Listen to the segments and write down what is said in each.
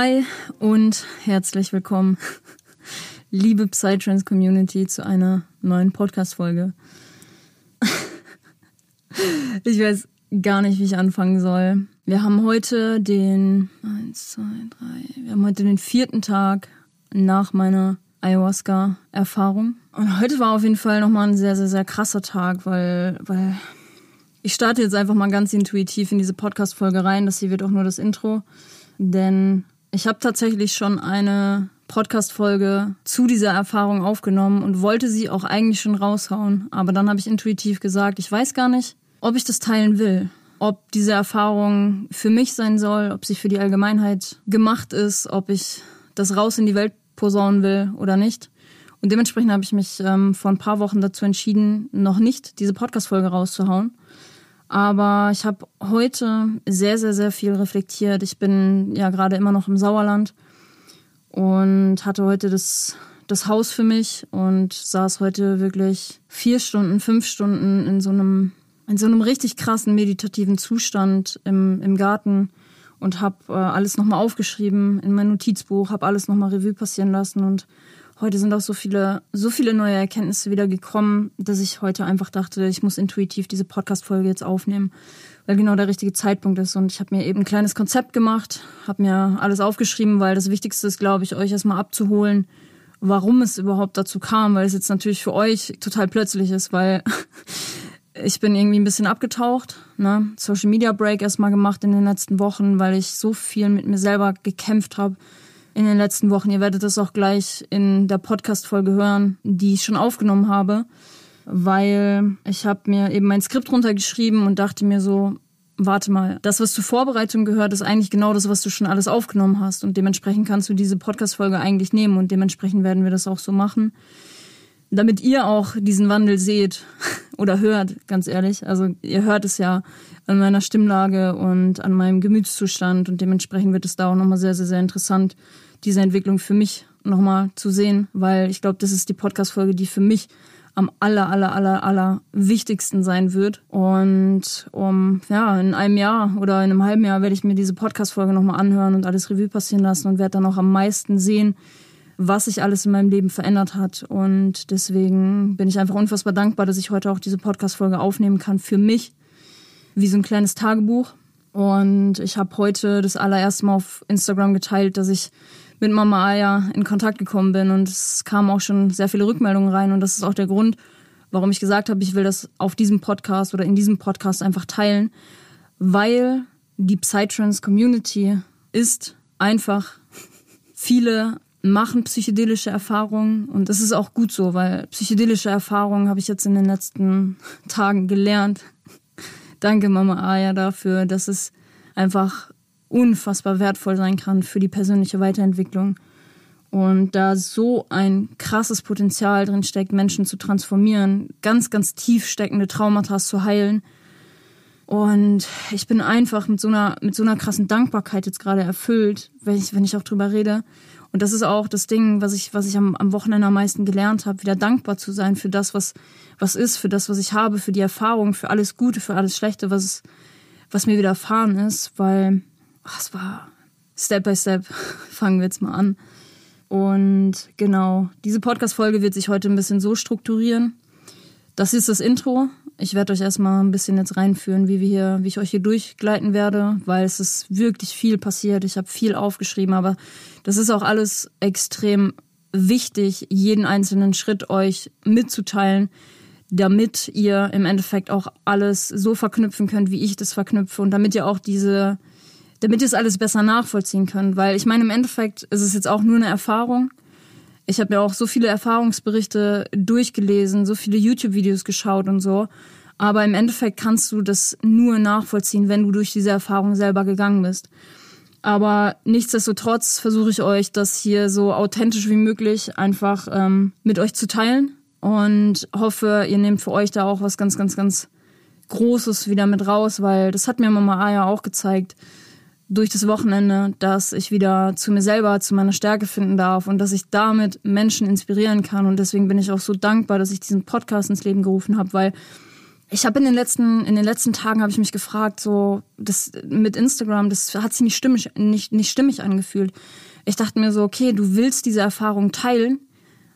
Hi und herzlich willkommen, liebe Psytrance Community, zu einer neuen Podcast-Folge. Ich weiß gar nicht, wie ich anfangen soll. Wir haben heute den, eins, zwei, drei, wir haben heute den vierten Tag nach meiner Ayahuasca-Erfahrung. Und heute war auf jeden Fall nochmal ein sehr, sehr, sehr krasser Tag, weil, weil ich starte jetzt einfach mal ganz intuitiv in diese Podcast-Folge rein. Das hier wird auch nur das Intro. Denn ich habe tatsächlich schon eine Podcast-Folge zu dieser Erfahrung aufgenommen und wollte sie auch eigentlich schon raushauen. Aber dann habe ich intuitiv gesagt, ich weiß gar nicht, ob ich das teilen will. Ob diese Erfahrung für mich sein soll, ob sie für die Allgemeinheit gemacht ist, ob ich das raus in die Welt posaunen will oder nicht. Und dementsprechend habe ich mich ähm, vor ein paar Wochen dazu entschieden, noch nicht diese Podcast-Folge rauszuhauen. Aber ich habe heute sehr, sehr, sehr viel reflektiert. Ich bin ja gerade immer noch im Sauerland und hatte heute das, das Haus für mich und saß heute wirklich vier Stunden, fünf Stunden in so einem, in so einem richtig krassen meditativen Zustand im, im Garten und habe äh, alles nochmal aufgeschrieben in mein Notizbuch, habe alles nochmal Revue passieren lassen und heute sind auch so viele, so viele neue Erkenntnisse wieder gekommen, dass ich heute einfach dachte, ich muss intuitiv diese Podcast-Folge jetzt aufnehmen, weil genau der richtige Zeitpunkt ist. Und ich habe mir eben ein kleines Konzept gemacht, habe mir alles aufgeschrieben, weil das Wichtigste ist, glaube ich, euch erstmal abzuholen, warum es überhaupt dazu kam, weil es jetzt natürlich für euch total plötzlich ist, weil ich bin irgendwie ein bisschen abgetaucht, ne? Social Media Break erstmal gemacht in den letzten Wochen, weil ich so viel mit mir selber gekämpft habe in den letzten Wochen. Ihr werdet das auch gleich in der Podcast-Folge hören, die ich schon aufgenommen habe, weil ich habe mir eben mein Skript runtergeschrieben und dachte mir so, warte mal, das, was zur Vorbereitung gehört, ist eigentlich genau das, was du schon alles aufgenommen hast. Und dementsprechend kannst du diese Podcast-Folge eigentlich nehmen und dementsprechend werden wir das auch so machen. Damit ihr auch diesen Wandel seht oder hört, ganz ehrlich. Also ihr hört es ja an meiner Stimmlage und an meinem Gemütszustand und dementsprechend wird es da auch nochmal sehr, sehr, sehr interessant, diese Entwicklung für mich nochmal zu sehen, weil ich glaube, das ist die Podcast-Folge, die für mich am aller, aller, aller, aller wichtigsten sein wird. Und um, ja, in einem Jahr oder in einem halben Jahr werde ich mir diese Podcast-Folge nochmal anhören und alles Revue passieren lassen und werde dann auch am meisten sehen, was sich alles in meinem Leben verändert hat. Und deswegen bin ich einfach unfassbar dankbar, dass ich heute auch diese Podcast-Folge aufnehmen kann für mich, wie so ein kleines Tagebuch. Und ich habe heute das allererste Mal auf Instagram geteilt, dass ich mit Mama Aya in Kontakt gekommen bin und es kamen auch schon sehr viele Rückmeldungen rein und das ist auch der Grund, warum ich gesagt habe, ich will das auf diesem Podcast oder in diesem Podcast einfach teilen, weil die Psytrance Community ist einfach viele machen psychedelische Erfahrungen und das ist auch gut so, weil psychedelische Erfahrungen habe ich jetzt in den letzten Tagen gelernt. Danke Mama Aya dafür, dass es einfach unfassbar wertvoll sein kann für die persönliche Weiterentwicklung. Und da so ein krasses Potenzial drin steckt, Menschen zu transformieren, ganz, ganz tief steckende Traumata zu heilen. Und ich bin einfach mit so einer, mit so einer krassen Dankbarkeit jetzt gerade erfüllt, wenn ich, wenn ich auch drüber rede. Und das ist auch das Ding, was ich, was ich am, am Wochenende am meisten gelernt habe, wieder dankbar zu sein für das, was, was ist, für das, was ich habe, für die Erfahrung, für alles Gute, für alles Schlechte, was, was mir widerfahren ist, weil ach, es war Step by Step. Fangen wir jetzt mal an. Und genau, diese Podcast-Folge wird sich heute ein bisschen so strukturieren. Das ist das Intro. Ich werde euch erstmal ein bisschen jetzt reinführen, wie wir hier, wie ich euch hier durchgleiten werde, weil es ist wirklich viel passiert. Ich habe viel aufgeschrieben, aber das ist auch alles extrem wichtig, jeden einzelnen Schritt euch mitzuteilen, damit ihr im Endeffekt auch alles so verknüpfen könnt, wie ich das verknüpfe und damit ihr auch diese damit ihr es alles besser nachvollziehen könnt. Weil ich meine, im Endeffekt ist es jetzt auch nur eine Erfahrung. Ich habe mir auch so viele Erfahrungsberichte durchgelesen, so viele YouTube-Videos geschaut und so. Aber im Endeffekt kannst du das nur nachvollziehen, wenn du durch diese Erfahrung selber gegangen bist. Aber nichtsdestotrotz versuche ich euch, das hier so authentisch wie möglich einfach ähm, mit euch zu teilen und hoffe, ihr nehmt für euch da auch was ganz, ganz, ganz Großes wieder mit raus, weil das hat mir Mama Aya auch gezeigt durch das Wochenende, dass ich wieder zu mir selber, zu meiner Stärke finden darf und dass ich damit Menschen inspirieren kann. Und deswegen bin ich auch so dankbar, dass ich diesen Podcast ins Leben gerufen habe, weil ich habe in den letzten in den letzten Tagen habe ich mich gefragt, so das mit Instagram, das hat sich nicht stimmig nicht nicht stimmig angefühlt. Ich dachte mir so, okay, du willst diese Erfahrung teilen,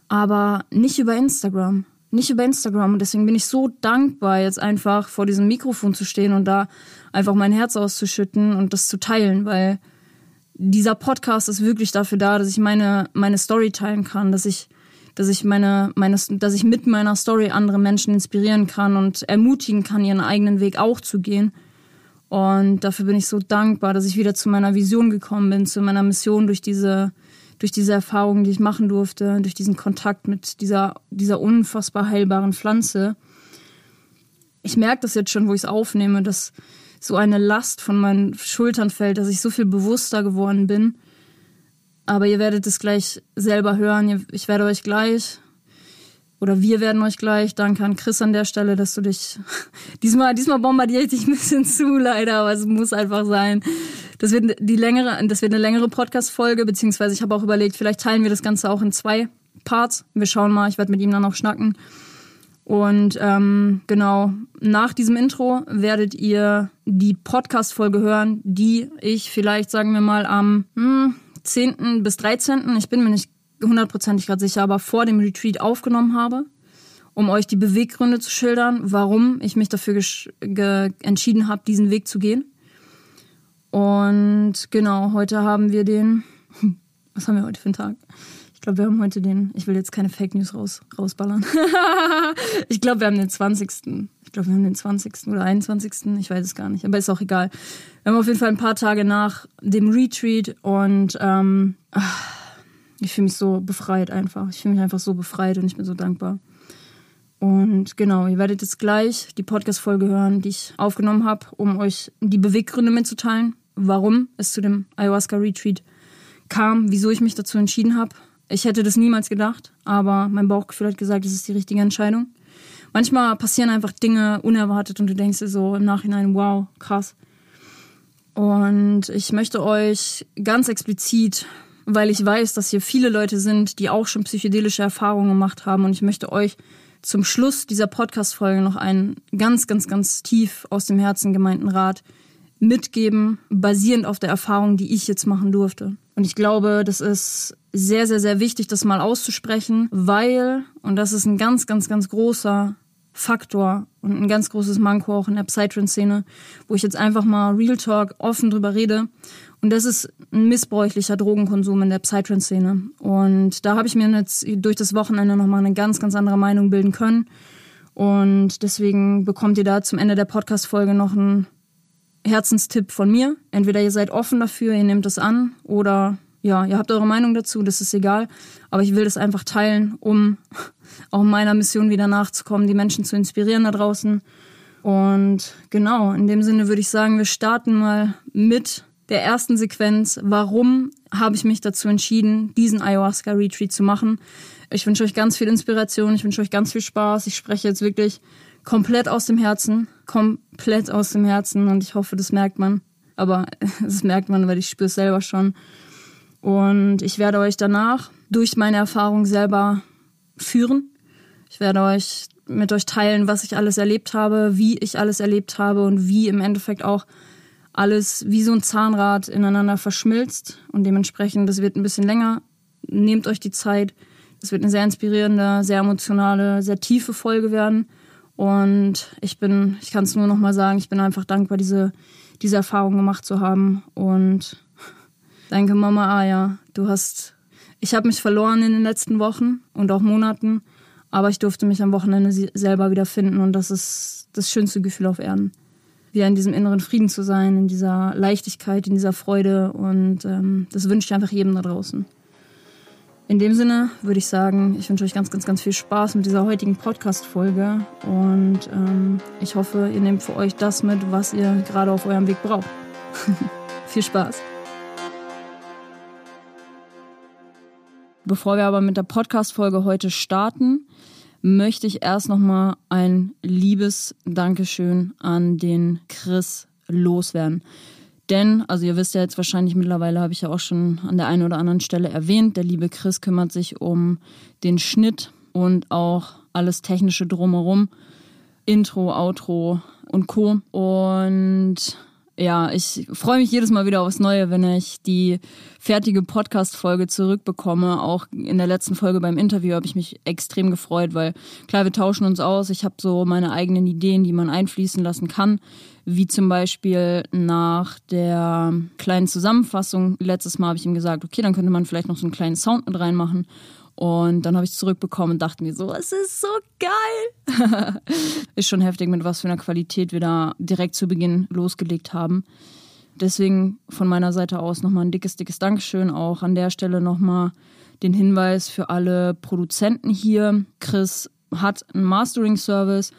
aber nicht über Instagram nicht über Instagram. Und deswegen bin ich so dankbar, jetzt einfach vor diesem Mikrofon zu stehen und da einfach mein Herz auszuschütten und das zu teilen, weil dieser Podcast ist wirklich dafür da, dass ich meine, meine Story teilen kann, dass ich, dass ich meine, meine, dass ich mit meiner Story andere Menschen inspirieren kann und ermutigen kann, ihren eigenen Weg auch zu gehen. Und dafür bin ich so dankbar, dass ich wieder zu meiner Vision gekommen bin, zu meiner Mission durch diese, durch diese Erfahrungen, die ich machen durfte, durch diesen Kontakt mit dieser, dieser unfassbar heilbaren Pflanze. Ich merke das jetzt schon, wo ich es aufnehme, dass so eine Last von meinen Schultern fällt, dass ich so viel bewusster geworden bin. Aber ihr werdet es gleich selber hören. Ich werde euch gleich oder wir werden euch gleich. Danke an Chris an der Stelle, dass du dich diesmal diesmal bombardiere ich dich ein bisschen zu leider, aber es muss einfach sein. Das wird die längere, das wird eine längere Podcast-Folge, beziehungsweise ich habe auch überlegt, vielleicht teilen wir das Ganze auch in zwei Parts. Wir schauen mal, ich werde mit ihm dann auch schnacken. Und ähm, genau, nach diesem Intro werdet ihr die Podcast-Folge hören, die ich vielleicht, sagen wir mal, am hm, 10. bis 13., ich bin mir nicht hundertprozentig gerade sicher, aber vor dem Retreat aufgenommen habe, um euch die Beweggründe zu schildern, warum ich mich dafür entschieden habe, diesen Weg zu gehen. Und genau, heute haben wir den. Was haben wir heute für einen Tag? Ich glaube, wir haben heute den. Ich will jetzt keine Fake News raus, rausballern. ich glaube, wir haben den 20. Ich glaube, wir haben den 20. oder 21. Ich weiß es gar nicht, aber ist auch egal. Wir haben auf jeden Fall ein paar Tage nach dem Retreat und ähm, ich fühle mich so befreit einfach. Ich fühle mich einfach so befreit und ich bin so dankbar. Und genau, ihr werdet jetzt gleich die Podcast-Folge hören, die ich aufgenommen habe, um euch die Beweggründe mitzuteilen warum es zu dem Ayahuasca-Retreat kam, wieso ich mich dazu entschieden habe. Ich hätte das niemals gedacht, aber mein Bauchgefühl hat gesagt, es ist die richtige Entscheidung. Manchmal passieren einfach Dinge unerwartet und du denkst dir so im Nachhinein, wow, krass. Und ich möchte euch ganz explizit, weil ich weiß, dass hier viele Leute sind, die auch schon psychedelische Erfahrungen gemacht haben und ich möchte euch zum Schluss dieser Podcast-Folge noch einen ganz, ganz, ganz tief aus dem Herzen gemeinten Rat mitgeben, basierend auf der Erfahrung, die ich jetzt machen durfte. Und ich glaube, das ist sehr, sehr, sehr wichtig, das mal auszusprechen, weil, und das ist ein ganz, ganz, ganz großer Faktor und ein ganz großes Manko auch in der Psytrance-Szene, wo ich jetzt einfach mal Real Talk offen drüber rede. Und das ist ein missbräuchlicher Drogenkonsum in der Psytrance-Szene. Und da habe ich mir jetzt durch das Wochenende nochmal eine ganz, ganz andere Meinung bilden können. Und deswegen bekommt ihr da zum Ende der Podcast-Folge noch ein Herzenstipp von mir. Entweder ihr seid offen dafür, ihr nehmt es an oder ja, ihr habt eure Meinung dazu, das ist egal. Aber ich will das einfach teilen, um auch meiner Mission wieder nachzukommen, die Menschen zu inspirieren da draußen. Und genau, in dem Sinne würde ich sagen, wir starten mal mit der ersten Sequenz. Warum habe ich mich dazu entschieden, diesen Ayahuasca-Retreat zu machen? Ich wünsche euch ganz viel Inspiration, ich wünsche euch ganz viel Spaß. Ich spreche jetzt wirklich komplett aus dem Herzen, komplett aus dem Herzen und ich hoffe, das merkt man. Aber das merkt man, weil ich spüre es selber schon. Und ich werde euch danach durch meine Erfahrung selber führen. Ich werde euch mit euch teilen, was ich alles erlebt habe, wie ich alles erlebt habe und wie im Endeffekt auch alles wie so ein Zahnrad ineinander verschmilzt. Und dementsprechend, das wird ein bisschen länger. Nehmt euch die Zeit. Es wird eine sehr inspirierende, sehr emotionale, sehr tiefe Folge werden. Und ich bin, ich kann es nur noch mal sagen, ich bin einfach dankbar, diese, diese Erfahrung gemacht zu haben. Und danke, Mama Aya. Du hast, ich habe mich verloren in den letzten Wochen und auch Monaten, aber ich durfte mich am Wochenende selber wieder finden und das ist das schönste Gefühl auf Erden. Wieder in diesem inneren Frieden zu sein, in dieser Leichtigkeit, in dieser Freude und ähm, das wünsche ich einfach jedem da draußen. In dem Sinne würde ich sagen, ich wünsche euch ganz, ganz, ganz viel Spaß mit dieser heutigen Podcast-Folge und ähm, ich hoffe, ihr nehmt für euch das mit, was ihr gerade auf eurem Weg braucht. viel Spaß. Bevor wir aber mit der Podcast-Folge heute starten, möchte ich erst nochmal ein liebes Dankeschön an den Chris loswerden. Denn, also ihr wisst ja jetzt wahrscheinlich mittlerweile, habe ich ja auch schon an der einen oder anderen Stelle erwähnt, der liebe Chris kümmert sich um den Schnitt und auch alles technische drumherum. Intro, Outro und Co. Und ja, ich freue mich jedes Mal wieder aufs Neue, wenn ich die fertige Podcast-Folge zurückbekomme. Auch in der letzten Folge beim Interview habe ich mich extrem gefreut, weil klar, wir tauschen uns aus. Ich habe so meine eigenen Ideen, die man einfließen lassen kann. Wie zum Beispiel nach der kleinen Zusammenfassung. Letztes Mal habe ich ihm gesagt, okay, dann könnte man vielleicht noch so einen kleinen Sound mit reinmachen. Und dann habe ich es zurückbekommen und dachte mir so, es ist so geil. ist schon heftig, mit was für einer Qualität wir da direkt zu Beginn losgelegt haben. Deswegen von meiner Seite aus nochmal ein dickes, dickes Dankeschön. Auch an der Stelle nochmal den Hinweis für alle Produzenten hier. Chris hat einen Mastering-Service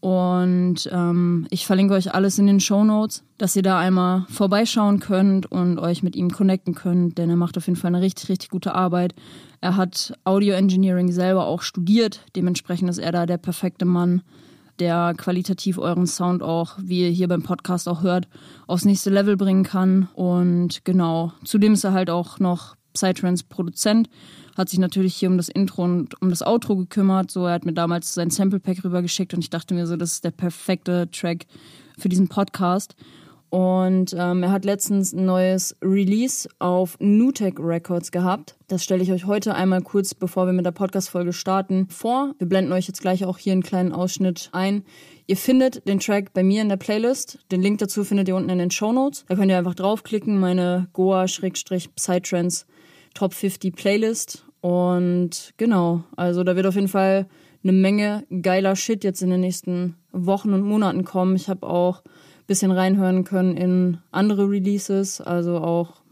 und ähm, ich verlinke euch alles in den Show Notes, dass ihr da einmal vorbeischauen könnt und euch mit ihm connecten könnt, denn er macht auf jeden Fall eine richtig, richtig gute Arbeit. Er hat Audio Engineering selber auch studiert, dementsprechend ist er da der perfekte Mann, der qualitativ euren Sound auch, wie ihr hier beim Podcast auch hört, aufs nächste Level bringen kann. Und genau, zudem ist er halt auch noch Psytrance Produzent hat sich natürlich hier um das Intro und um das Outro gekümmert. So, er hat mir damals sein Sample Pack rübergeschickt und ich dachte mir so, das ist der perfekte Track für diesen Podcast. Und ähm, er hat letztens ein neues Release auf Nutech Records gehabt. Das stelle ich euch heute einmal kurz, bevor wir mit der Podcast-Folge starten, vor. Wir blenden euch jetzt gleich auch hier einen kleinen Ausschnitt ein. Ihr findet den Track bei mir in der Playlist. Den Link dazu findet ihr unten in den Show Notes. Da könnt ihr einfach draufklicken, meine Goa-Psytrance Top 50 Playlist. Und genau, also da wird auf jeden Fall eine Menge geiler Shit jetzt in den nächsten Wochen und Monaten kommen. Ich habe auch bisschen reinhören können in andere Releases, also auch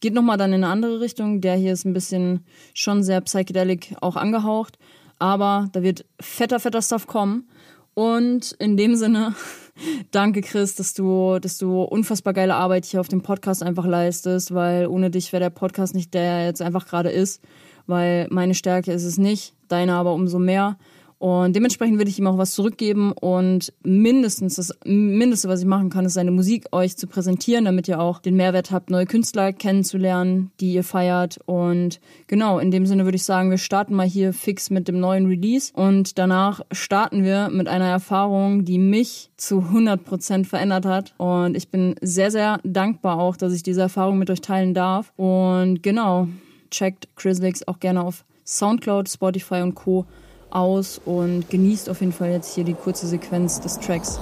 geht nochmal dann in eine andere Richtung. Der hier ist ein bisschen schon sehr psychedelic auch angehaucht, aber da wird fetter, fetter Stuff kommen. Und in dem Sinne, danke Chris, dass du, dass du unfassbar geile Arbeit hier auf dem Podcast einfach leistest, weil ohne dich wäre der Podcast nicht der er jetzt einfach gerade ist, weil meine Stärke ist es nicht, deine aber umso mehr. Und dementsprechend würde ich ihm auch was zurückgeben und mindestens das Mindeste, was ich machen kann, ist seine Musik euch zu präsentieren, damit ihr auch den Mehrwert habt, neue Künstler kennenzulernen, die ihr feiert. Und genau, in dem Sinne würde ich sagen, wir starten mal hier fix mit dem neuen Release und danach starten wir mit einer Erfahrung, die mich zu 100% verändert hat. Und ich bin sehr, sehr dankbar auch, dass ich diese Erfahrung mit euch teilen darf. Und genau, checkt Chrislix auch gerne auf Soundcloud, Spotify und Co aus und genießt auf jeden Fall jetzt hier die kurze Sequenz des Tracks.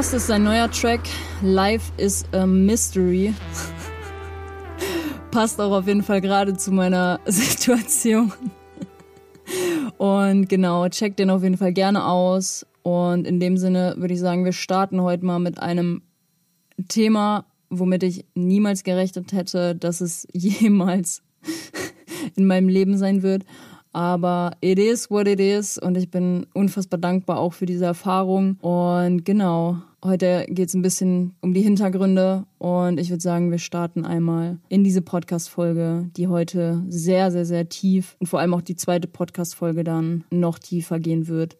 Das ist ein neuer Track. Life is a Mystery. Passt auch auf jeden Fall gerade zu meiner Situation. Und genau, checkt den auf jeden Fall gerne aus. Und in dem Sinne würde ich sagen, wir starten heute mal mit einem Thema, womit ich niemals gerechnet hätte, dass es jemals in meinem Leben sein wird. Aber it is what it is und ich bin unfassbar dankbar auch für diese Erfahrung. Und genau, heute geht es ein bisschen um die Hintergründe und ich würde sagen, wir starten einmal in diese Podcast-Folge, die heute sehr, sehr, sehr tief und vor allem auch die zweite Podcast-Folge dann noch tiefer gehen wird.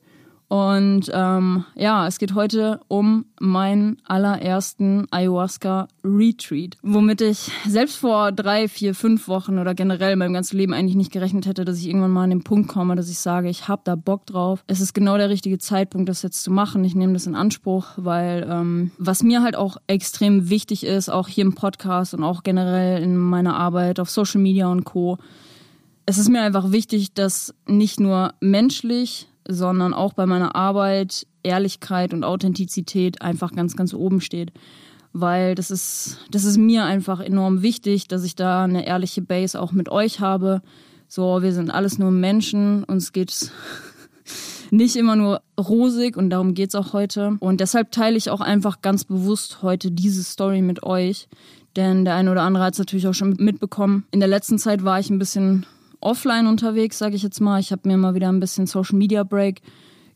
Und ähm, ja, es geht heute um meinen allerersten Ayahuasca-Retreat, womit ich selbst vor drei, vier, fünf Wochen oder generell meinem ganzen Leben eigentlich nicht gerechnet hätte, dass ich irgendwann mal an den Punkt komme, dass ich sage, ich habe da Bock drauf. Es ist genau der richtige Zeitpunkt, das jetzt zu machen. Ich nehme das in Anspruch, weil ähm, was mir halt auch extrem wichtig ist, auch hier im Podcast und auch generell in meiner Arbeit auf Social Media und Co., es ist mir einfach wichtig, dass nicht nur menschlich, sondern auch bei meiner Arbeit Ehrlichkeit und Authentizität einfach ganz, ganz oben steht. Weil das ist, das ist mir einfach enorm wichtig, dass ich da eine ehrliche Base auch mit euch habe. So, wir sind alles nur Menschen, uns geht's nicht immer nur rosig und darum geht's auch heute. Und deshalb teile ich auch einfach ganz bewusst heute diese Story mit euch. Denn der eine oder andere hat es natürlich auch schon mitbekommen. In der letzten Zeit war ich ein bisschen offline unterwegs, sage ich jetzt mal. Ich habe mir mal wieder ein bisschen Social Media Break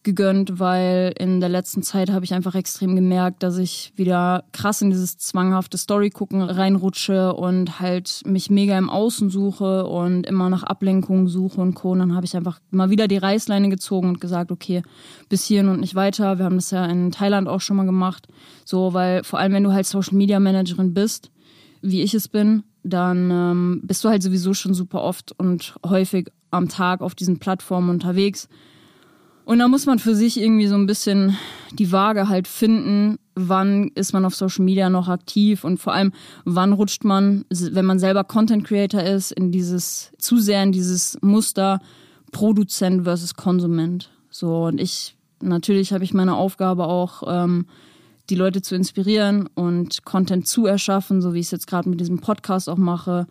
gegönnt, weil in der letzten Zeit habe ich einfach extrem gemerkt, dass ich wieder krass in dieses zwanghafte Story gucken reinrutsche und halt mich mega im Außen suche und immer nach Ablenkungen suche und Co. Und dann habe ich einfach mal wieder die Reißleine gezogen und gesagt, okay, bis hierhin und nicht weiter. Wir haben das ja in Thailand auch schon mal gemacht. So, weil vor allem, wenn du halt Social Media Managerin bist, wie ich es bin, dann ähm, bist du halt sowieso schon super oft und häufig am Tag auf diesen Plattformen unterwegs. Und da muss man für sich irgendwie so ein bisschen die Waage halt finden, wann ist man auf Social Media noch aktiv und vor allem, wann rutscht man, wenn man selber Content Creator ist, in dieses, zu sehr in dieses Muster Produzent versus Konsument. So, und ich, natürlich habe ich meine Aufgabe auch, ähm, die Leute zu inspirieren und Content zu erschaffen, so wie ich es jetzt gerade mit diesem Podcast auch mache.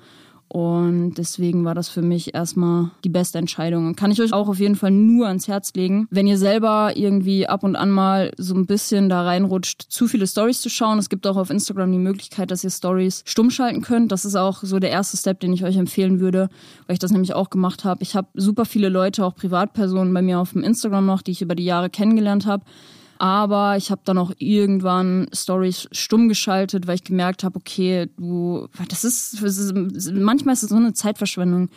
Und deswegen war das für mich erstmal die beste Entscheidung. Und kann ich euch auch auf jeden Fall nur ans Herz legen, wenn ihr selber irgendwie ab und an mal so ein bisschen da reinrutscht, zu viele Stories zu schauen. Es gibt auch auf Instagram die Möglichkeit, dass ihr Stories stumm schalten könnt. Das ist auch so der erste Step, den ich euch empfehlen würde, weil ich das nämlich auch gemacht habe. Ich habe super viele Leute, auch Privatpersonen bei mir auf dem Instagram noch, die ich über die Jahre kennengelernt habe aber ich habe dann auch irgendwann Stories stumm geschaltet, weil ich gemerkt habe, okay, du, das ist, das ist, manchmal ist es so eine Zeitverschwendung,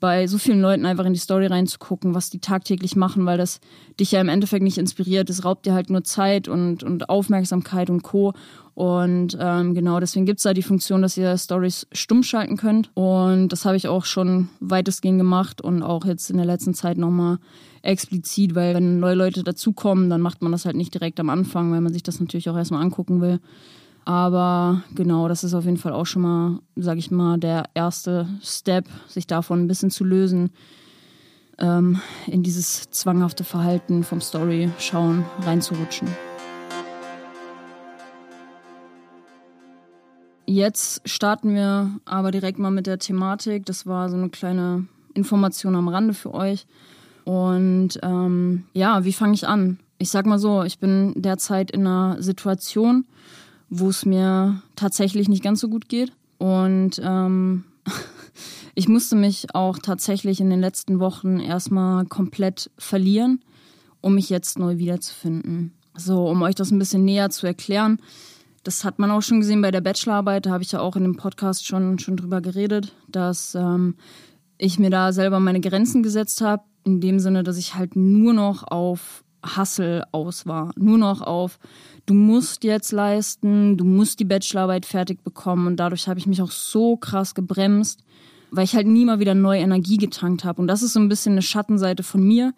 bei so vielen Leuten einfach in die Story reinzugucken, was die tagtäglich machen, weil das dich ja im Endeffekt nicht inspiriert. Es raubt dir halt nur Zeit und, und Aufmerksamkeit und Co. Und ähm, genau, deswegen gibt's da die Funktion, dass ihr Stories stumm schalten könnt. Und das habe ich auch schon weitestgehend gemacht und auch jetzt in der letzten Zeit nochmal explizit, weil wenn neue Leute dazukommen, dann macht man das halt nicht direkt am Anfang, weil man sich das natürlich auch erstmal angucken will. Aber genau, das ist auf jeden Fall auch schon mal, sag ich mal, der erste Step, sich davon ein bisschen zu lösen, ähm, in dieses zwanghafte Verhalten vom Story-Schauen reinzurutschen. Jetzt starten wir aber direkt mal mit der Thematik. Das war so eine kleine Information am Rande für euch. Und ähm, ja, wie fange ich an? Ich sag mal so, ich bin derzeit in einer Situation, wo es mir tatsächlich nicht ganz so gut geht. Und ähm, ich musste mich auch tatsächlich in den letzten Wochen erstmal komplett verlieren, um mich jetzt neu wiederzufinden. So, um euch das ein bisschen näher zu erklären. Das hat man auch schon gesehen bei der Bachelorarbeit, da habe ich ja auch in dem Podcast schon, schon drüber geredet, dass ähm, ich mir da selber meine Grenzen gesetzt habe, in dem Sinne, dass ich halt nur noch auf Hassel aus war. Nur noch auf, du musst jetzt leisten, du musst die Bachelorarbeit fertig bekommen. Und dadurch habe ich mich auch so krass gebremst, weil ich halt nie mal wieder neue Energie getankt habe. Und das ist so ein bisschen eine Schattenseite von mir,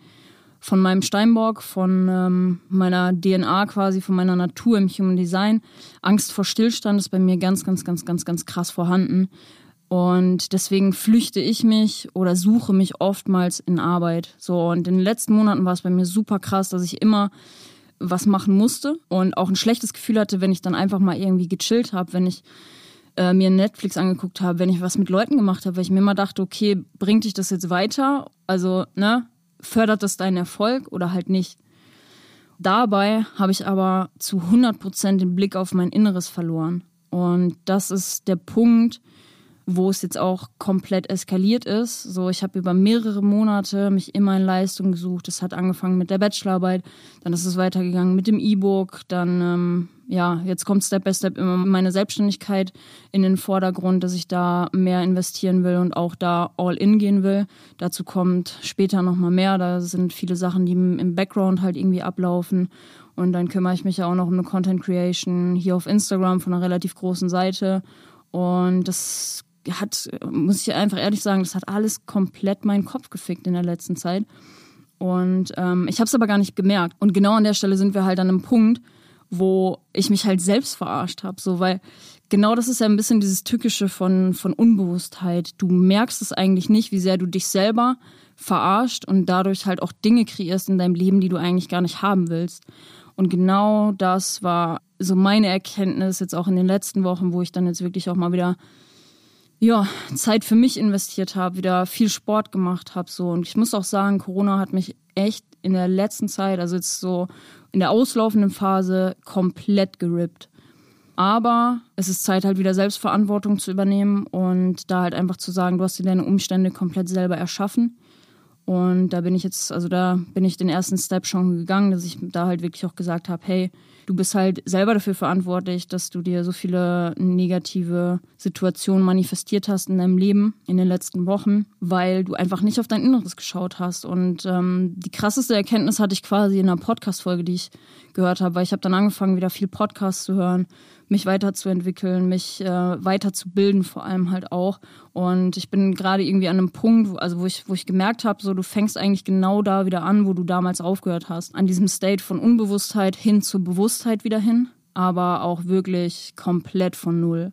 von meinem Steinbock, von ähm, meiner DNA quasi, von meiner Natur im Human Design. Angst vor Stillstand ist bei mir ganz, ganz, ganz, ganz, ganz krass vorhanden. Und deswegen flüchte ich mich oder suche mich oftmals in Arbeit. So, und in den letzten Monaten war es bei mir super krass, dass ich immer was machen musste und auch ein schlechtes Gefühl hatte, wenn ich dann einfach mal irgendwie gechillt habe, wenn ich äh, mir Netflix angeguckt habe, wenn ich was mit Leuten gemacht habe, weil ich mir immer dachte, okay, bringt dich das jetzt weiter? Also, ne, fördert das deinen Erfolg oder halt nicht? Dabei habe ich aber zu 100 Prozent den Blick auf mein Inneres verloren. Und das ist der Punkt, wo es jetzt auch komplett eskaliert ist. So, ich habe über mehrere Monate mich immer in Leistung gesucht. Es hat angefangen mit der Bachelorarbeit, dann ist es weitergegangen mit dem E-Book, dann ähm, ja, jetzt kommt Step by Step immer meine Selbstständigkeit in den Vordergrund, dass ich da mehr investieren will und auch da all in gehen will. Dazu kommt später nochmal mehr. Da sind viele Sachen, die im Background halt irgendwie ablaufen. Und dann kümmere ich mich ja auch noch um eine Content Creation hier auf Instagram von einer relativ großen Seite. Und das hat, muss ich einfach ehrlich sagen, das hat alles komplett meinen Kopf gefickt in der letzten Zeit. Und ähm, ich habe es aber gar nicht gemerkt. Und genau an der Stelle sind wir halt an einem Punkt, wo ich mich halt selbst verarscht habe. So, weil genau das ist ja ein bisschen dieses Tückische von, von Unbewusstheit. Du merkst es eigentlich nicht, wie sehr du dich selber verarscht und dadurch halt auch Dinge kreierst in deinem Leben, die du eigentlich gar nicht haben willst. Und genau das war so meine Erkenntnis jetzt auch in den letzten Wochen, wo ich dann jetzt wirklich auch mal wieder ja, Zeit für mich investiert habe, wieder viel Sport gemacht habe so und ich muss auch sagen, Corona hat mich echt in der letzten Zeit, also jetzt so in der auslaufenden Phase komplett gerippt. Aber es ist Zeit halt wieder Selbstverantwortung zu übernehmen und da halt einfach zu sagen, du hast dir deine Umstände komplett selber erschaffen und da bin ich jetzt, also da bin ich den ersten Step schon gegangen, dass ich da halt wirklich auch gesagt habe, hey, du bist halt selber dafür verantwortlich, dass du dir so viele negative Situationen manifestiert hast in deinem Leben in den letzten Wochen, weil du einfach nicht auf dein Inneres geschaut hast. Und ähm, die krasseste Erkenntnis hatte ich quasi in einer Podcast-Folge, die ich gehört habe, weil ich habe dann angefangen, wieder viel Podcasts zu hören mich weiterzuentwickeln, mich äh, weiterzubilden vor allem halt auch. Und ich bin gerade irgendwie an einem Punkt, wo, also wo ich, wo ich gemerkt habe, so du fängst eigentlich genau da wieder an, wo du damals aufgehört hast. An diesem State von Unbewusstheit hin zur Bewusstheit wieder hin, aber auch wirklich komplett von null.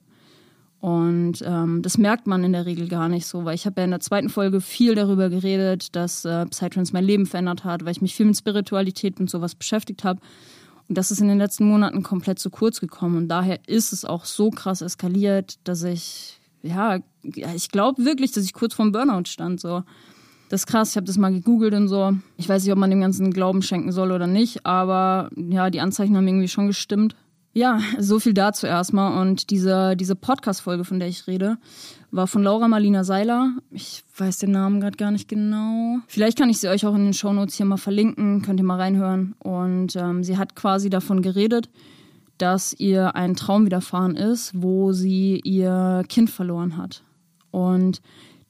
Und ähm, das merkt man in der Regel gar nicht so, weil ich habe ja in der zweiten Folge viel darüber geredet, dass äh, Psytrance mein Leben verändert hat, weil ich mich viel mit Spiritualität und sowas beschäftigt habe. Und das ist in den letzten Monaten komplett zu kurz gekommen. Und daher ist es auch so krass eskaliert, dass ich, ja, ich glaube wirklich, dass ich kurz vorm Burnout stand. So. Das ist krass, ich habe das mal gegoogelt und so. Ich weiß nicht, ob man dem Ganzen Glauben schenken soll oder nicht, aber ja, die Anzeichen haben irgendwie schon gestimmt. Ja, so viel dazu erstmal. Und diese, diese Podcast-Folge, von der ich rede, war von Laura Marlina Seiler. Ich weiß den Namen gerade gar nicht genau. Vielleicht kann ich sie euch auch in den Shownotes hier mal verlinken, könnt ihr mal reinhören. Und ähm, sie hat quasi davon geredet, dass ihr ein Traum widerfahren ist, wo sie ihr Kind verloren hat. Und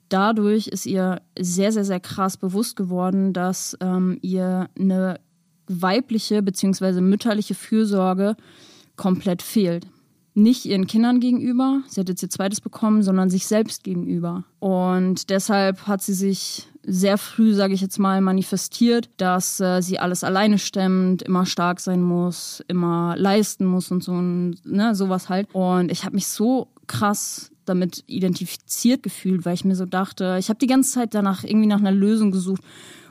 dadurch ist ihr sehr, sehr, sehr krass bewusst geworden, dass ähm, ihr eine weibliche bzw. mütterliche Fürsorge komplett fehlt. Nicht ihren Kindern gegenüber, sie hat jetzt ihr zweites bekommen, sondern sich selbst gegenüber. Und deshalb hat sie sich sehr früh, sage ich jetzt mal, manifestiert, dass äh, sie alles alleine stemmt, immer stark sein muss, immer leisten muss und so, ne, sowas halt. Und ich habe mich so krass damit identifiziert gefühlt, weil ich mir so dachte, ich habe die ganze Zeit danach irgendwie nach einer Lösung gesucht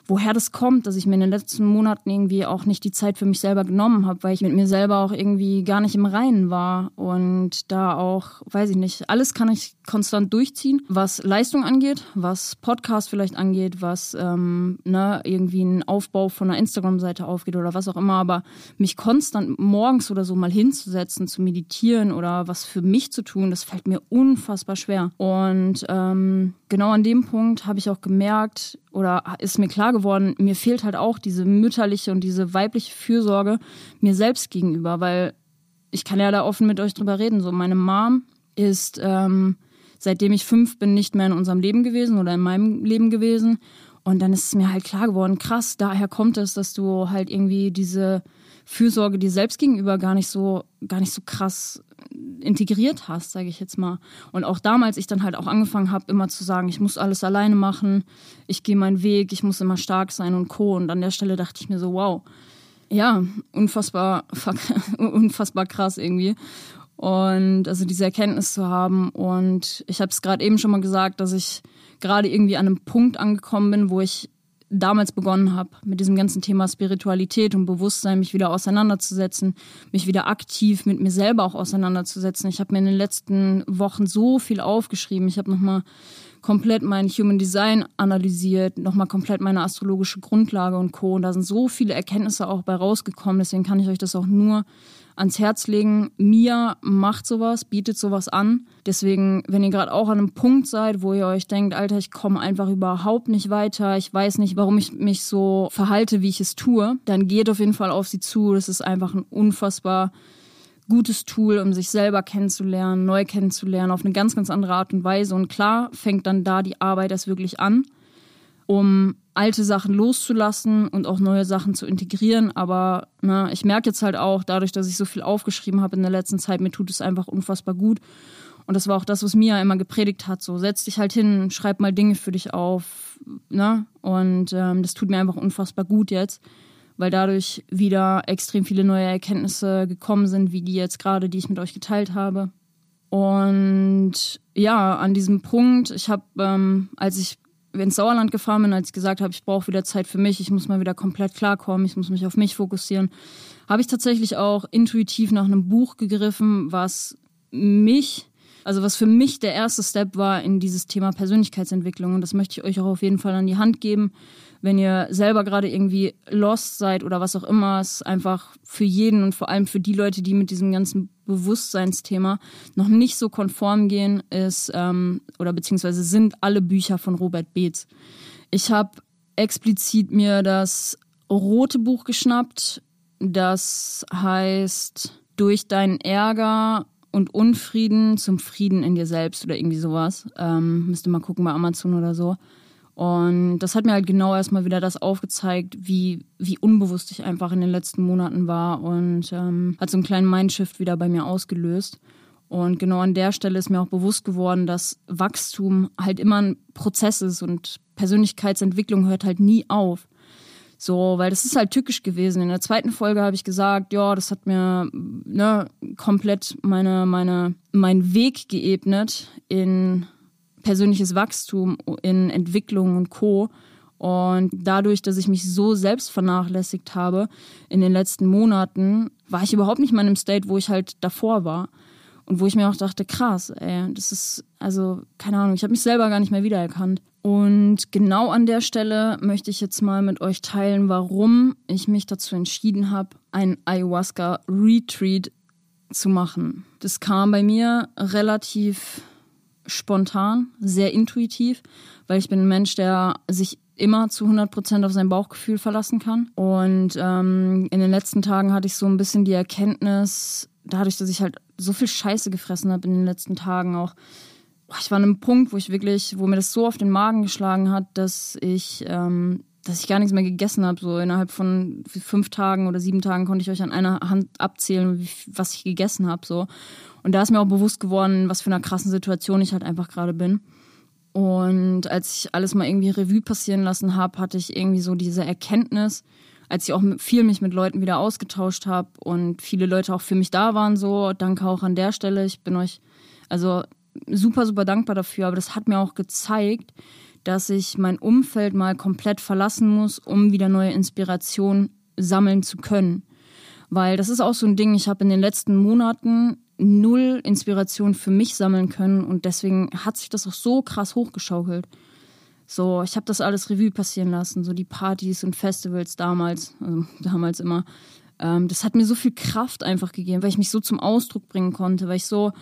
woher das kommt, dass ich mir in den letzten Monaten irgendwie auch nicht die Zeit für mich selber genommen habe, weil ich mit mir selber auch irgendwie gar nicht im Reinen war und da auch, weiß ich nicht, alles kann ich konstant durchziehen, was Leistung angeht, was Podcast vielleicht angeht, was ähm, ne, irgendwie ein Aufbau von einer Instagram-Seite aufgeht oder was auch immer, aber mich konstant morgens oder so mal hinzusetzen, zu meditieren oder was für mich zu tun, das fällt mir unfassbar schwer. Und ähm, genau an dem Punkt habe ich auch gemerkt oder ist mir klar geworden, mir fehlt halt auch diese mütterliche und diese weibliche Fürsorge mir selbst gegenüber, weil ich kann ja da offen mit euch drüber reden. So, meine Mom ist ähm, seitdem ich fünf bin nicht mehr in unserem Leben gewesen oder in meinem Leben gewesen. Und dann ist es mir halt klar geworden, krass, daher kommt es, dass du halt irgendwie diese Fürsorge dir selbst gegenüber gar nicht so, gar nicht so krass integriert hast, sage ich jetzt mal. Und auch damals ich dann halt auch angefangen habe, immer zu sagen, ich muss alles alleine machen, ich gehe meinen Weg, ich muss immer stark sein und co. Und an der Stelle dachte ich mir so, wow, ja, unfassbar, unfassbar krass irgendwie. Und also diese Erkenntnis zu haben. Und ich habe es gerade eben schon mal gesagt, dass ich gerade irgendwie an einem Punkt angekommen bin, wo ich damals begonnen habe, mit diesem ganzen Thema Spiritualität und Bewusstsein, mich wieder auseinanderzusetzen, mich wieder aktiv mit mir selber auch auseinanderzusetzen. Ich habe mir in den letzten Wochen so viel aufgeschrieben. Ich habe nochmal komplett mein Human Design analysiert, nochmal komplett meine astrologische Grundlage und Co. Und da sind so viele Erkenntnisse auch bei rausgekommen. Deswegen kann ich euch das auch nur ans Herz legen. Mia macht sowas, bietet sowas an. Deswegen, wenn ihr gerade auch an einem Punkt seid, wo ihr euch denkt, Alter, ich komme einfach überhaupt nicht weiter, ich weiß nicht, warum ich mich so verhalte, wie ich es tue, dann geht auf jeden Fall auf sie zu. Das ist einfach ein unfassbar gutes Tool, um sich selber kennenzulernen, neu kennenzulernen, auf eine ganz, ganz andere Art und Weise. Und klar fängt dann da die Arbeit erst wirklich an, um alte Sachen loszulassen und auch neue Sachen zu integrieren. Aber ne, ich merke jetzt halt auch, dadurch, dass ich so viel aufgeschrieben habe in der letzten Zeit, mir tut es einfach unfassbar gut. Und das war auch das, was Mia immer gepredigt hat. So, setz dich halt hin, schreib mal Dinge für dich auf. Ne? Und ähm, das tut mir einfach unfassbar gut jetzt, weil dadurch wieder extrem viele neue Erkenntnisse gekommen sind, wie die jetzt gerade, die ich mit euch geteilt habe. Und ja, an diesem Punkt, ich habe, ähm, als ich ins Sauerland gefahren bin, als ich gesagt habe, ich brauche wieder Zeit für mich, ich muss mal wieder komplett klarkommen, ich muss mich auf mich fokussieren, habe ich tatsächlich auch intuitiv nach einem Buch gegriffen, was mich, also was für mich der erste Step war in dieses Thema Persönlichkeitsentwicklung. Und das möchte ich euch auch auf jeden Fall an die Hand geben wenn ihr selber gerade irgendwie lost seid oder was auch immer, ist einfach für jeden und vor allem für die Leute, die mit diesem ganzen Bewusstseinsthema noch nicht so konform gehen, ist ähm, oder beziehungsweise sind alle Bücher von Robert Beetz. Ich habe explizit mir das rote Buch geschnappt. Das heißt Durch deinen Ärger und Unfrieden zum Frieden in dir selbst oder irgendwie sowas. Ähm, müsst ihr mal gucken bei Amazon oder so. Und das hat mir halt genau erstmal wieder das aufgezeigt, wie, wie unbewusst ich einfach in den letzten Monaten war und ähm, hat so einen kleinen Mindshift wieder bei mir ausgelöst. Und genau an der Stelle ist mir auch bewusst geworden, dass Wachstum halt immer ein Prozess ist und Persönlichkeitsentwicklung hört halt nie auf. So, weil das ist halt tückisch gewesen. In der zweiten Folge habe ich gesagt, ja, das hat mir ne, komplett meine, meine, meinen Weg geebnet in persönliches Wachstum, in Entwicklung und Co. Und dadurch, dass ich mich so selbst vernachlässigt habe in den letzten Monaten, war ich überhaupt nicht mehr in einem State, wo ich halt davor war. Und wo ich mir auch dachte, krass, ey, das ist, also, keine Ahnung, ich habe mich selber gar nicht mehr wiedererkannt. Und genau an der Stelle möchte ich jetzt mal mit euch teilen, warum ich mich dazu entschieden habe, einen Ayahuasca-Retreat zu machen. Das kam bei mir relativ spontan, sehr intuitiv, weil ich bin ein Mensch, der sich immer zu 100 Prozent auf sein Bauchgefühl verlassen kann. Und ähm, in den letzten Tagen hatte ich so ein bisschen die Erkenntnis, dadurch, dass ich halt so viel Scheiße gefressen habe in den letzten Tagen auch. Ich war an einem Punkt, wo ich wirklich, wo mir das so auf den Magen geschlagen hat, dass ich, ähm, dass ich gar nichts mehr gegessen habe. So innerhalb von fünf Tagen oder sieben Tagen konnte ich euch an einer Hand abzählen, was ich gegessen habe. So. Und da ist mir auch bewusst geworden, was für eine krassen Situation ich halt einfach gerade bin. Und als ich alles mal irgendwie Revue passieren lassen habe, hatte ich irgendwie so diese Erkenntnis, als ich auch viel mich mit Leuten wieder ausgetauscht habe und viele Leute auch für mich da waren, so, danke auch an der Stelle. Ich bin euch also super, super dankbar dafür. Aber das hat mir auch gezeigt, dass ich mein Umfeld mal komplett verlassen muss, um wieder neue Inspiration sammeln zu können. Weil das ist auch so ein Ding, ich habe in den letzten Monaten null Inspiration für mich sammeln können und deswegen hat sich das auch so krass hochgeschaukelt. So, ich habe das alles Revue passieren lassen, so die Partys und Festivals damals, also damals immer. Ähm, das hat mir so viel Kraft einfach gegeben, weil ich mich so zum Ausdruck bringen konnte, weil ich so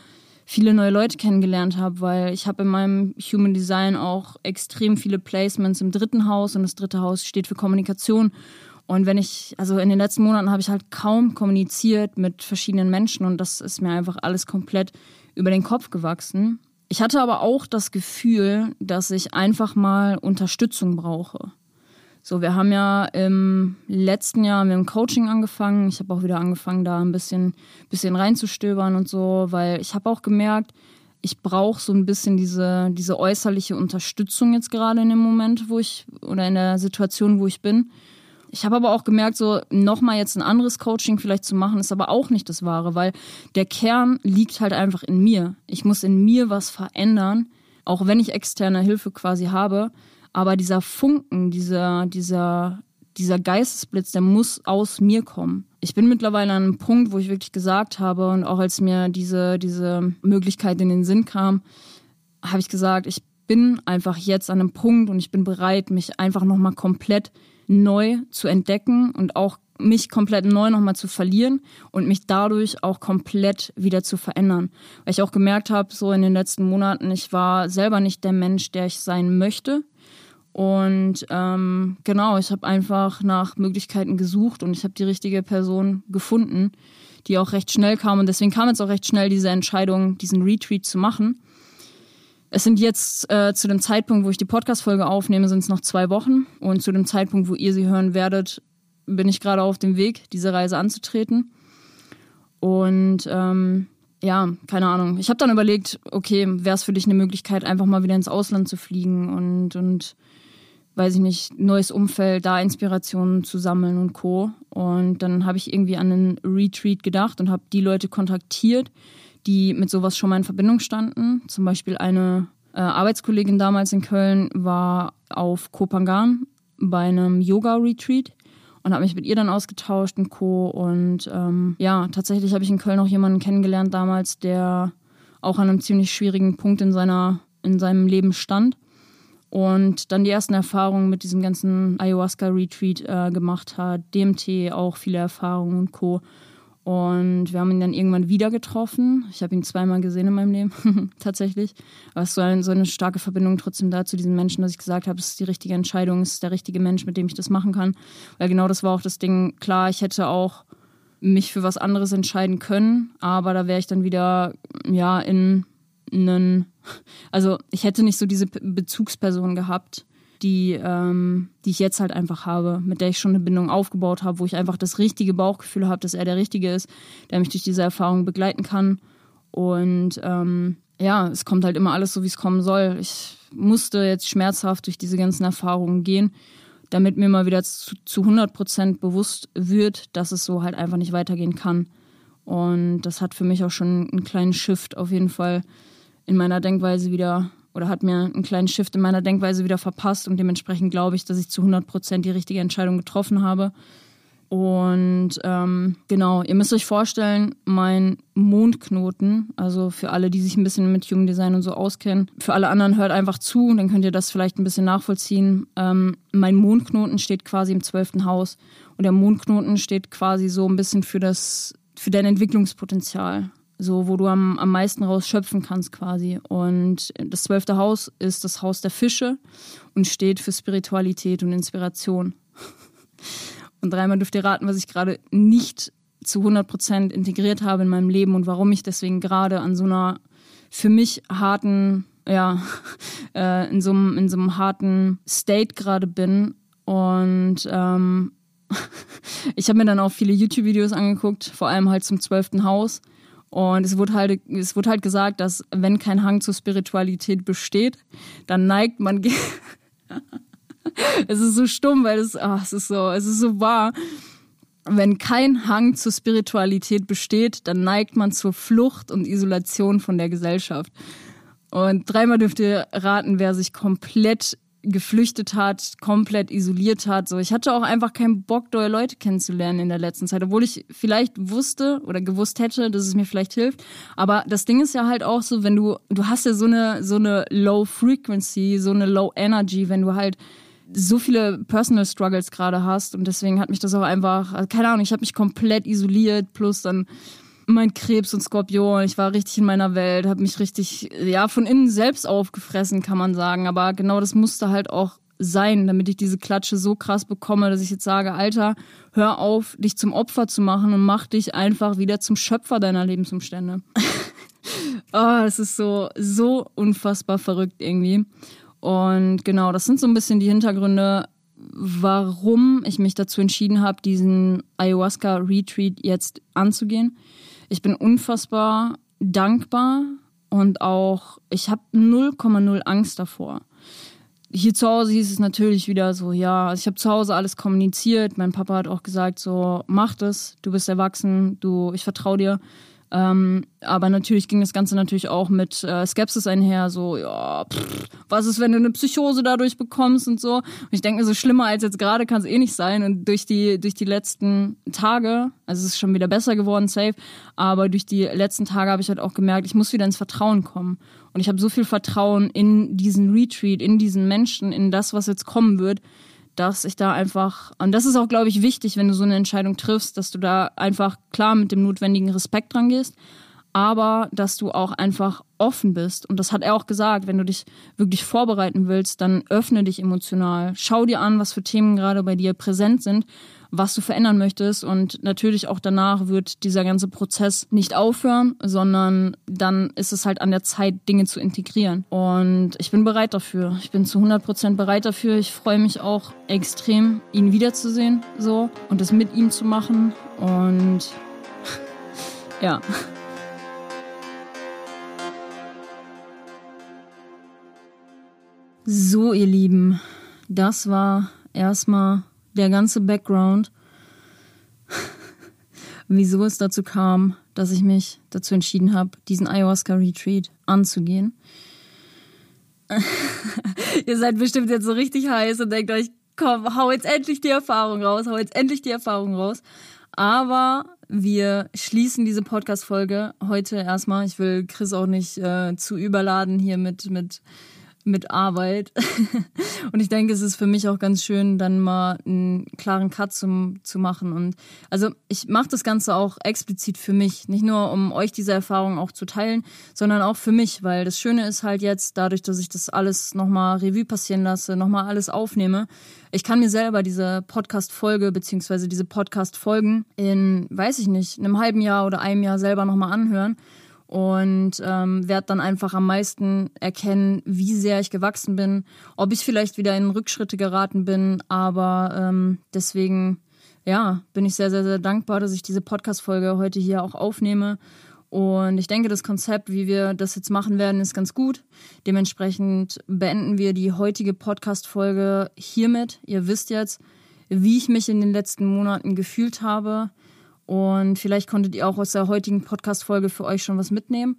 viele neue Leute kennengelernt habe, weil ich habe in meinem Human Design auch extrem viele Placements im dritten Haus und das dritte Haus steht für Kommunikation und wenn ich, also in den letzten Monaten habe ich halt kaum kommuniziert mit verschiedenen Menschen und das ist mir einfach alles komplett über den Kopf gewachsen. Ich hatte aber auch das Gefühl, dass ich einfach mal Unterstützung brauche. So, wir haben ja im letzten Jahr mit dem Coaching angefangen. Ich habe auch wieder angefangen, da ein bisschen, bisschen reinzustöbern und so, weil ich habe auch gemerkt, ich brauche so ein bisschen diese, diese äußerliche Unterstützung jetzt gerade in dem Moment, wo ich, oder in der Situation, wo ich bin. Ich habe aber auch gemerkt, so nochmal jetzt ein anderes Coaching vielleicht zu machen, ist aber auch nicht das Wahre, weil der Kern liegt halt einfach in mir. Ich muss in mir was verändern, auch wenn ich externe Hilfe quasi habe. Aber dieser Funken, dieser, dieser, dieser Geistesblitz, der muss aus mir kommen. Ich bin mittlerweile an einem Punkt, wo ich wirklich gesagt habe und auch als mir diese, diese Möglichkeit in den Sinn kam, habe ich gesagt, ich bin einfach jetzt an einem Punkt und ich bin bereit, mich einfach nochmal komplett neu zu entdecken und auch mich komplett neu nochmal zu verlieren und mich dadurch auch komplett wieder zu verändern. Weil ich auch gemerkt habe, so in den letzten Monaten, ich war selber nicht der Mensch, der ich sein möchte. Und ähm, genau, ich habe einfach nach Möglichkeiten gesucht und ich habe die richtige Person gefunden, die auch recht schnell kam. Und deswegen kam jetzt auch recht schnell diese Entscheidung, diesen Retreat zu machen. Es sind jetzt äh, zu dem Zeitpunkt, wo ich die Podcast-Folge aufnehme, sind es noch zwei Wochen. Und zu dem Zeitpunkt, wo ihr sie hören werdet, bin ich gerade auf dem Weg, diese Reise anzutreten. Und ähm, ja, keine Ahnung. Ich habe dann überlegt, okay, wäre es für dich eine Möglichkeit, einfach mal wieder ins Ausland zu fliegen und, und weiß ich nicht, neues Umfeld, da Inspirationen zu sammeln und Co. Und dann habe ich irgendwie an einen Retreat gedacht und habe die Leute kontaktiert, die mit sowas schon mal in Verbindung standen. Zum Beispiel eine äh, Arbeitskollegin damals in Köln war auf Kopangan bei einem Yoga-Retreat und habe mich mit ihr dann ausgetauscht und Co. Und ähm, ja, tatsächlich habe ich in Köln auch jemanden kennengelernt damals, der auch an einem ziemlich schwierigen Punkt in, seiner, in seinem Leben stand. Und dann die ersten Erfahrungen mit diesem ganzen Ayahuasca-Retreat äh, gemacht hat, DMT, auch viele Erfahrungen und Co. Und wir haben ihn dann irgendwann wieder getroffen. Ich habe ihn zweimal gesehen in meinem Leben, tatsächlich. Aber es war so eine starke Verbindung trotzdem da zu diesem Menschen, dass ich gesagt habe, es ist die richtige Entscheidung, es ist der richtige Mensch, mit dem ich das machen kann. Weil genau das war auch das Ding. Klar, ich hätte auch mich für was anderes entscheiden können, aber da wäre ich dann wieder, ja, in einen, also ich hätte nicht so diese Bezugsperson gehabt, die, ähm, die ich jetzt halt einfach habe, mit der ich schon eine Bindung aufgebaut habe, wo ich einfach das richtige Bauchgefühl habe, dass er der Richtige ist, der mich durch diese Erfahrung begleiten kann. Und ähm, ja, es kommt halt immer alles so, wie es kommen soll. Ich musste jetzt schmerzhaft durch diese ganzen Erfahrungen gehen, damit mir mal wieder zu, zu 100 Prozent bewusst wird, dass es so halt einfach nicht weitergehen kann. Und das hat für mich auch schon einen kleinen Shift auf jeden Fall in meiner Denkweise wieder oder hat mir einen kleinen Shift in meiner Denkweise wieder verpasst und dementsprechend glaube ich, dass ich zu 100 Prozent die richtige Entscheidung getroffen habe. Und ähm, genau, ihr müsst euch vorstellen, mein Mondknoten, also für alle, die sich ein bisschen mit Jugenddesign und so auskennen, für alle anderen hört einfach zu, dann könnt ihr das vielleicht ein bisschen nachvollziehen. Ähm, mein Mondknoten steht quasi im zwölften Haus und der Mondknoten steht quasi so ein bisschen für das, für dein Entwicklungspotenzial so wo du am, am meisten rausschöpfen kannst quasi. Und das zwölfte Haus ist das Haus der Fische und steht für Spiritualität und Inspiration. Und dreimal dürft ihr raten, was ich gerade nicht zu 100% integriert habe in meinem Leben und warum ich deswegen gerade an so einer für mich harten, ja, äh, in, so einem, in so einem harten State gerade bin. Und ähm, ich habe mir dann auch viele YouTube-Videos angeguckt, vor allem halt zum zwölften Haus. Und es wurde halt, es wurde halt gesagt, dass wenn kein Hang zur Spiritualität besteht, dann neigt man. es ist so stumm, weil es, ach, es ist so, es ist so wahr. Wenn kein Hang zur Spiritualität besteht, dann neigt man zur Flucht und Isolation von der Gesellschaft. Und dreimal dürft ihr raten, wer sich komplett geflüchtet hat, komplett isoliert hat. So, ich hatte auch einfach keinen Bock, neue Leute kennenzulernen in der letzten Zeit, obwohl ich vielleicht wusste oder gewusst hätte, dass es mir vielleicht hilft. Aber das Ding ist ja halt auch so, wenn du, du hast ja so eine, so eine Low Frequency, so eine Low Energy, wenn du halt so viele Personal Struggles gerade hast und deswegen hat mich das auch einfach, keine Ahnung, ich habe mich komplett isoliert, plus dann mein Krebs und Skorpion. Ich war richtig in meiner Welt, habe mich richtig, ja, von innen selbst aufgefressen, kann man sagen. Aber genau das musste halt auch sein, damit ich diese Klatsche so krass bekomme, dass ich jetzt sage, Alter, hör auf, dich zum Opfer zu machen und mach dich einfach wieder zum Schöpfer deiner Lebensumstände. oh, es ist so, so unfassbar verrückt irgendwie. Und genau, das sind so ein bisschen die Hintergründe, warum ich mich dazu entschieden habe, diesen Ayahuasca-Retreat jetzt anzugehen. Ich bin unfassbar dankbar und auch, ich habe 0,0 Angst davor. Hier zu Hause hieß es natürlich wieder so, ja, also ich habe zu Hause alles kommuniziert. Mein Papa hat auch gesagt, so, mach das, du bist erwachsen, du, ich vertraue dir. Ähm, aber natürlich ging das Ganze natürlich auch mit äh, Skepsis einher, so, ja, pff, was ist, wenn du eine Psychose dadurch bekommst und so. Und ich denke, so schlimmer als jetzt gerade kann es eh nicht sein. Und durch die, durch die letzten Tage, also es ist schon wieder besser geworden, safe, aber durch die letzten Tage habe ich halt auch gemerkt, ich muss wieder ins Vertrauen kommen. Und ich habe so viel Vertrauen in diesen Retreat, in diesen Menschen, in das, was jetzt kommen wird, dass ich da einfach, und das ist auch, glaube ich, wichtig, wenn du so eine Entscheidung triffst, dass du da einfach klar mit dem notwendigen Respekt dran gehst, aber dass du auch einfach offen bist. Und das hat er auch gesagt, wenn du dich wirklich vorbereiten willst, dann öffne dich emotional. Schau dir an, was für Themen gerade bei dir präsent sind was du verändern möchtest. Und natürlich auch danach wird dieser ganze Prozess nicht aufhören, sondern dann ist es halt an der Zeit, Dinge zu integrieren. Und ich bin bereit dafür. Ich bin zu 100 Prozent bereit dafür. Ich freue mich auch extrem, ihn wiederzusehen, so, und das mit ihm zu machen. Und ja. So, ihr Lieben, das war erstmal der ganze Background, wieso es dazu kam, dass ich mich dazu entschieden habe, diesen Ayahuasca-Retreat anzugehen. Ihr seid bestimmt jetzt so richtig heiß und denkt euch, komm, hau jetzt endlich die Erfahrung raus, hau jetzt endlich die Erfahrung raus. Aber wir schließen diese Podcast-Folge heute erstmal. Ich will Chris auch nicht äh, zu überladen hier mit, mit mit Arbeit. und ich denke, es ist für mich auch ganz schön, dann mal einen klaren Cut zum, zu machen. Und also ich mache das Ganze auch explizit für mich. Nicht nur, um euch diese Erfahrung auch zu teilen, sondern auch für mich, weil das Schöne ist halt jetzt, dadurch, dass ich das alles nochmal Revue passieren lasse, nochmal alles aufnehme, ich kann mir selber diese Podcast-Folge beziehungsweise diese Podcast-Folgen in, weiß ich nicht, einem halben Jahr oder einem Jahr selber nochmal anhören und ähm, werde dann einfach am meisten erkennen, wie sehr ich gewachsen bin, ob ich vielleicht wieder in Rückschritte geraten bin, aber ähm, deswegen ja, bin ich sehr, sehr, sehr dankbar, dass ich diese Podcast-Folge heute hier auch aufnehme. Und ich denke, das Konzept, wie wir das jetzt machen werden, ist ganz gut. Dementsprechend beenden wir die heutige Podcast-Folge hiermit. Ihr wisst jetzt, wie ich mich in den letzten Monaten gefühlt habe. Und vielleicht konntet ihr auch aus der heutigen Podcast-Folge für euch schon was mitnehmen.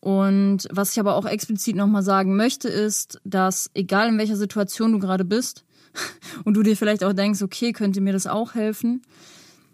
Und was ich aber auch explizit nochmal sagen möchte, ist, dass egal in welcher Situation du gerade bist und du dir vielleicht auch denkst, okay, könnte mir das auch helfen,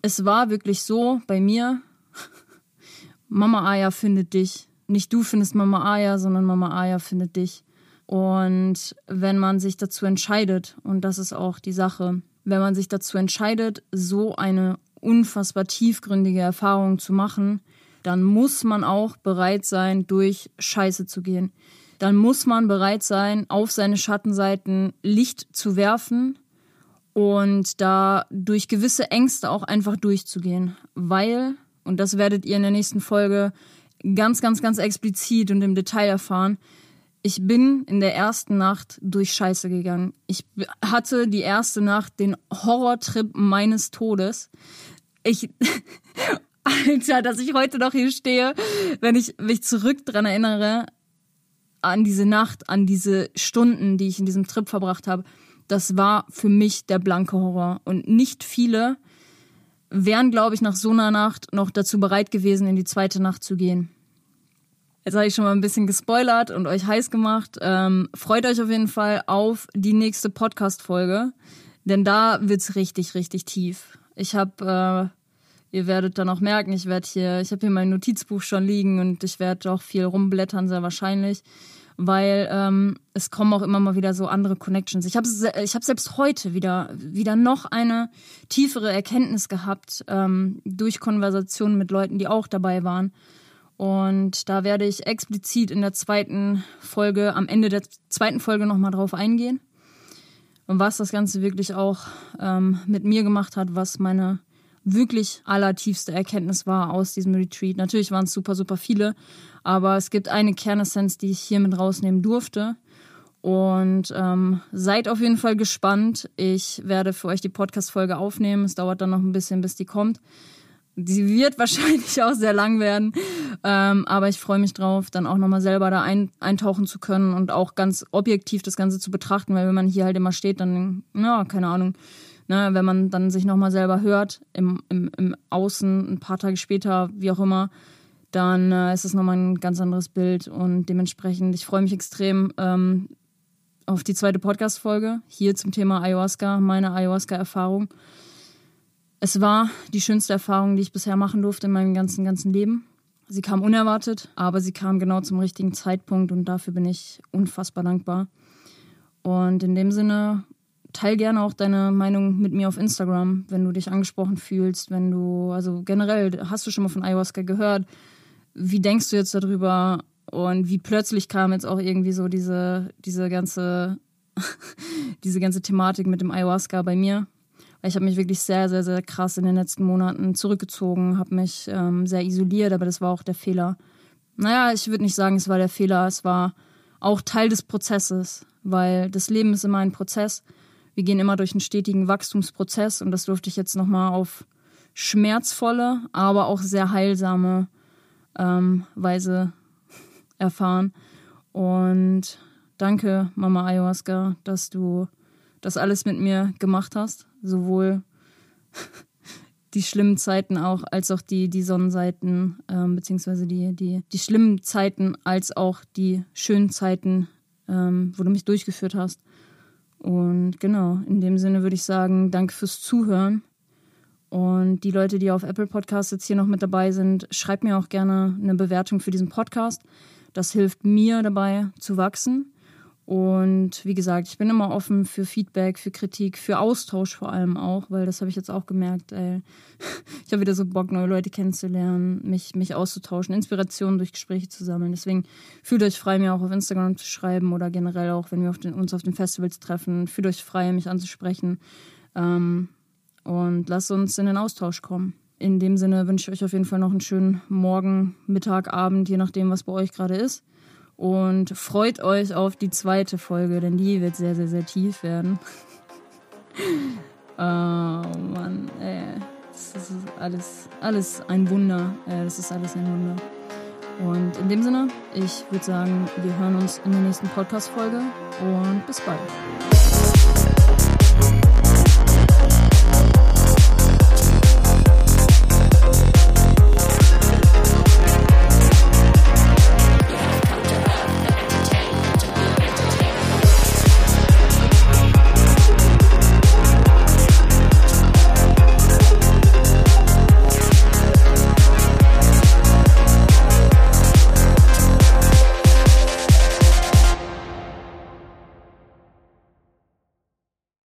es war wirklich so bei mir, Mama Aya findet dich. Nicht du findest Mama Aya, sondern Mama Aya findet dich. Und wenn man sich dazu entscheidet, und das ist auch die Sache, wenn man sich dazu entscheidet, so eine unfassbar tiefgründige Erfahrungen zu machen, dann muss man auch bereit sein, durch Scheiße zu gehen. Dann muss man bereit sein, auf seine Schattenseiten Licht zu werfen und da durch gewisse Ängste auch einfach durchzugehen. Weil, und das werdet ihr in der nächsten Folge ganz, ganz, ganz explizit und im Detail erfahren, ich bin in der ersten Nacht durch Scheiße gegangen. Ich hatte die erste Nacht den Horrortrip meines Todes ich, Alter, dass ich heute noch hier stehe, wenn ich mich zurück dran erinnere, an diese Nacht, an diese Stunden, die ich in diesem Trip verbracht habe, das war für mich der blanke Horror. Und nicht viele wären, glaube ich, nach so einer Nacht noch dazu bereit gewesen, in die zweite Nacht zu gehen. Jetzt habe ich schon mal ein bisschen gespoilert und euch heiß gemacht. Ähm, freut euch auf jeden Fall auf die nächste Podcast-Folge, denn da wird's richtig, richtig tief. Ich habe, äh, ihr werdet dann auch merken, ich werde hier, ich habe hier mein Notizbuch schon liegen und ich werde auch viel rumblättern, sehr wahrscheinlich, weil ähm, es kommen auch immer mal wieder so andere Connections. Ich habe ich hab selbst heute wieder, wieder noch eine tiefere Erkenntnis gehabt ähm, durch Konversationen mit Leuten, die auch dabei waren. Und da werde ich explizit in der zweiten Folge, am Ende der zweiten Folge nochmal drauf eingehen und was das Ganze wirklich auch ähm, mit mir gemacht hat, was meine wirklich allertiefste Erkenntnis war aus diesem Retreat. Natürlich waren es super, super viele, aber es gibt eine Kernessenz, die ich hier mit rausnehmen durfte. Und ähm, seid auf jeden Fall gespannt. Ich werde für euch die Podcast-Folge aufnehmen. Es dauert dann noch ein bisschen, bis die kommt. Die wird wahrscheinlich auch sehr lang werden. Ähm, aber ich freue mich drauf, dann auch nochmal selber da ein, eintauchen zu können und auch ganz objektiv das Ganze zu betrachten, weil wenn man hier halt immer steht, dann, ja, keine Ahnung, ne, wenn man dann sich nochmal selber hört, im, im, im Außen, ein paar Tage später, wie auch immer, dann äh, ist es nochmal ein ganz anderes Bild und dementsprechend, ich freue mich extrem ähm, auf die zweite Podcast-Folge hier zum Thema Ayahuasca, meine Ayahuasca-Erfahrung. Es war die schönste Erfahrung, die ich bisher machen durfte in meinem ganzen, ganzen Leben. Sie kam unerwartet, aber sie kam genau zum richtigen Zeitpunkt und dafür bin ich unfassbar dankbar. Und in dem Sinne, teil gerne auch deine Meinung mit mir auf Instagram, wenn du dich angesprochen fühlst, wenn du, also generell, hast du schon mal von Ayahuasca gehört? Wie denkst du jetzt darüber? Und wie plötzlich kam jetzt auch irgendwie so diese, diese ganze, diese ganze Thematik mit dem Ayahuasca bei mir? Ich habe mich wirklich sehr, sehr, sehr krass in den letzten Monaten zurückgezogen, habe mich ähm, sehr isoliert, aber das war auch der Fehler. Naja, ich würde nicht sagen, es war der Fehler, es war auch Teil des Prozesses, weil das Leben ist immer ein Prozess. Wir gehen immer durch einen stetigen Wachstumsprozess und das durfte ich jetzt nochmal auf schmerzvolle, aber auch sehr heilsame ähm, Weise erfahren. Und danke, Mama Ayahuasca, dass du das alles mit mir gemacht hast sowohl die schlimmen Zeiten auch, als auch die, die Sonnenseiten, ähm, beziehungsweise die, die, die schlimmen Zeiten, als auch die schönen Zeiten, ähm, wo du mich durchgeführt hast. Und genau, in dem Sinne würde ich sagen, danke fürs Zuhören. Und die Leute, die auf Apple Podcasts jetzt hier noch mit dabei sind, schreibt mir auch gerne eine Bewertung für diesen Podcast. Das hilft mir dabei zu wachsen. Und wie gesagt, ich bin immer offen für Feedback, für Kritik, für Austausch vor allem auch, weil das habe ich jetzt auch gemerkt. Ey. Ich habe wieder so Bock, neue Leute kennenzulernen, mich, mich auszutauschen, Inspirationen durch Gespräche zu sammeln. Deswegen fühlt euch frei, mir auch auf Instagram zu schreiben oder generell auch, wenn wir auf den, uns auf den Festivals treffen, fühlt euch frei, mich anzusprechen. Ähm, und lasst uns in den Austausch kommen. In dem Sinne wünsche ich euch auf jeden Fall noch einen schönen Morgen, Mittag, Abend, je nachdem, was bei euch gerade ist. Und freut euch auf die zweite Folge, denn die wird sehr, sehr, sehr tief werden. oh Mann, ey. Das ist alles, alles ein Wunder. Das ist alles ein Wunder. Und in dem Sinne, ich würde sagen, wir hören uns in der nächsten Podcast-Folge und bis bald.